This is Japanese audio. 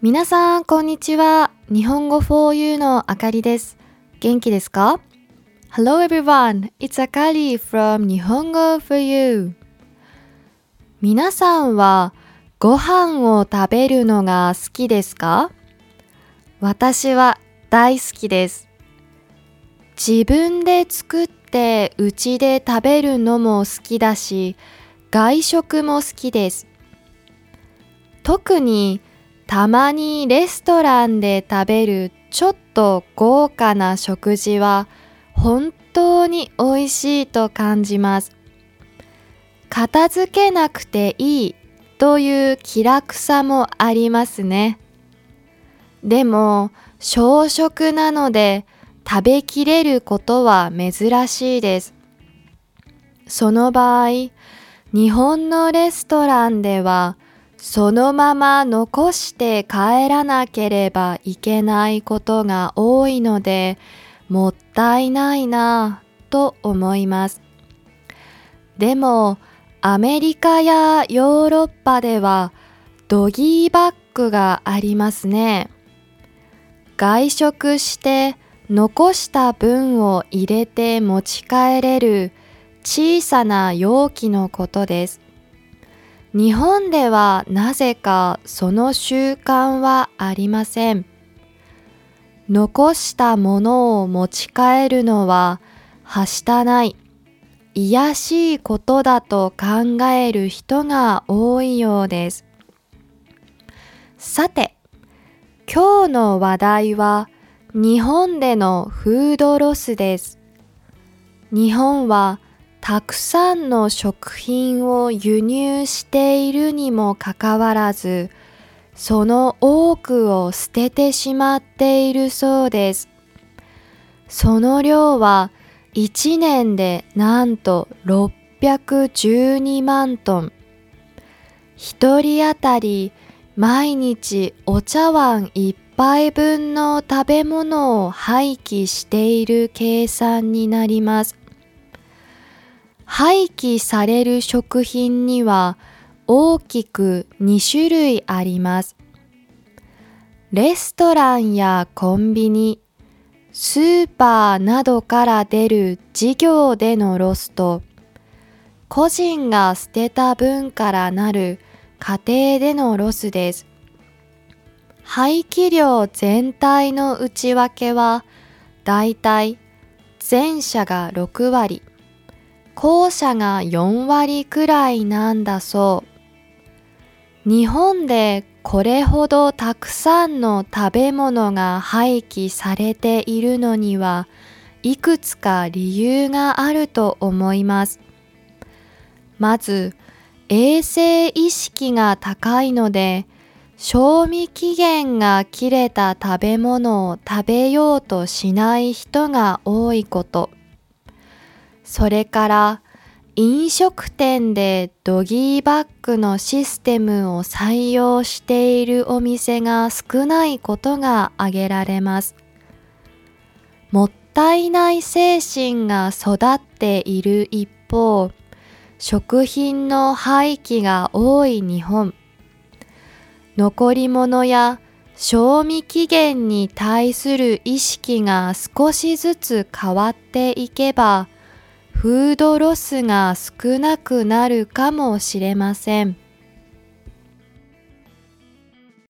皆さん、こんにちは。日本語 4U のあかりです。元気ですか ?Hello everyone, it's Akari from 日本語 4U。皆さんはご飯を食べるのが好きですか？私は大好きです。自分で作ってうちで食べるのも好きだし、外食も好きです。特にたまにレストランで食べるちょっと豪華な食事は本当に美味しいと感じます。片付けなくていいという気楽さもありますね。でも、小食なので食べきれることは珍しいです。その場合、日本のレストランではそのまま残して帰らなければいけないことが多いのでもったいないなぁと思います。でもアメリカやヨーロッパではドギーバッグがありますね。外食して残した分を入れて持ち帰れる小さな容器のことです。日本ではなぜかその習慣はありません。残したものを持ち帰るのははしたない卑しいことだと考える人が多いようです。さて、今日の話題は日本でのフードロスです。日本はたくさんの食品を輸入しているにもかかわらず、その多くを捨ててしまっているそうです。その量は1年でなんと612万トン。1人当たり毎日お茶碗1杯分の食べ物を廃棄している計算になります。廃棄される食品には大きく2種類あります。レストランやコンビニ、スーパーなどから出る事業でのロスと、個人が捨てた分からなる家庭でのロスです。廃棄量全体の内訳は、だいたい前者が6割、後者が4割くらいなんだそう。日本でこれほどたくさんの食べ物が廃棄されているのにはいくつか理由があると思います。まず、衛生意識が高いので、賞味期限が切れた食べ物を食べようとしない人が多いこと。それから飲食店でドギーバッグのシステムを採用しているお店が少ないことが挙げられます。もったいない精神が育っている一方、食品の廃棄が多い日本。残り物や賞味期限に対する意識が少しずつ変わっていけば、フードロスが少なくなるかもしれません。